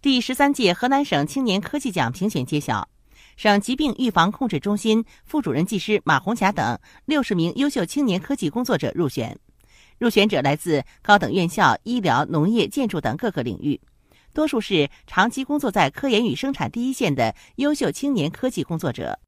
第十三届河南省青年科技奖评选揭晓。省疾病预防控制中心副主任技师马红霞等六十名优秀青年科技工作者入选。入选者来自高等院校医疗农业建筑等各个领域多数是长期工作在科研与生产第一线的优秀青年科技工作者。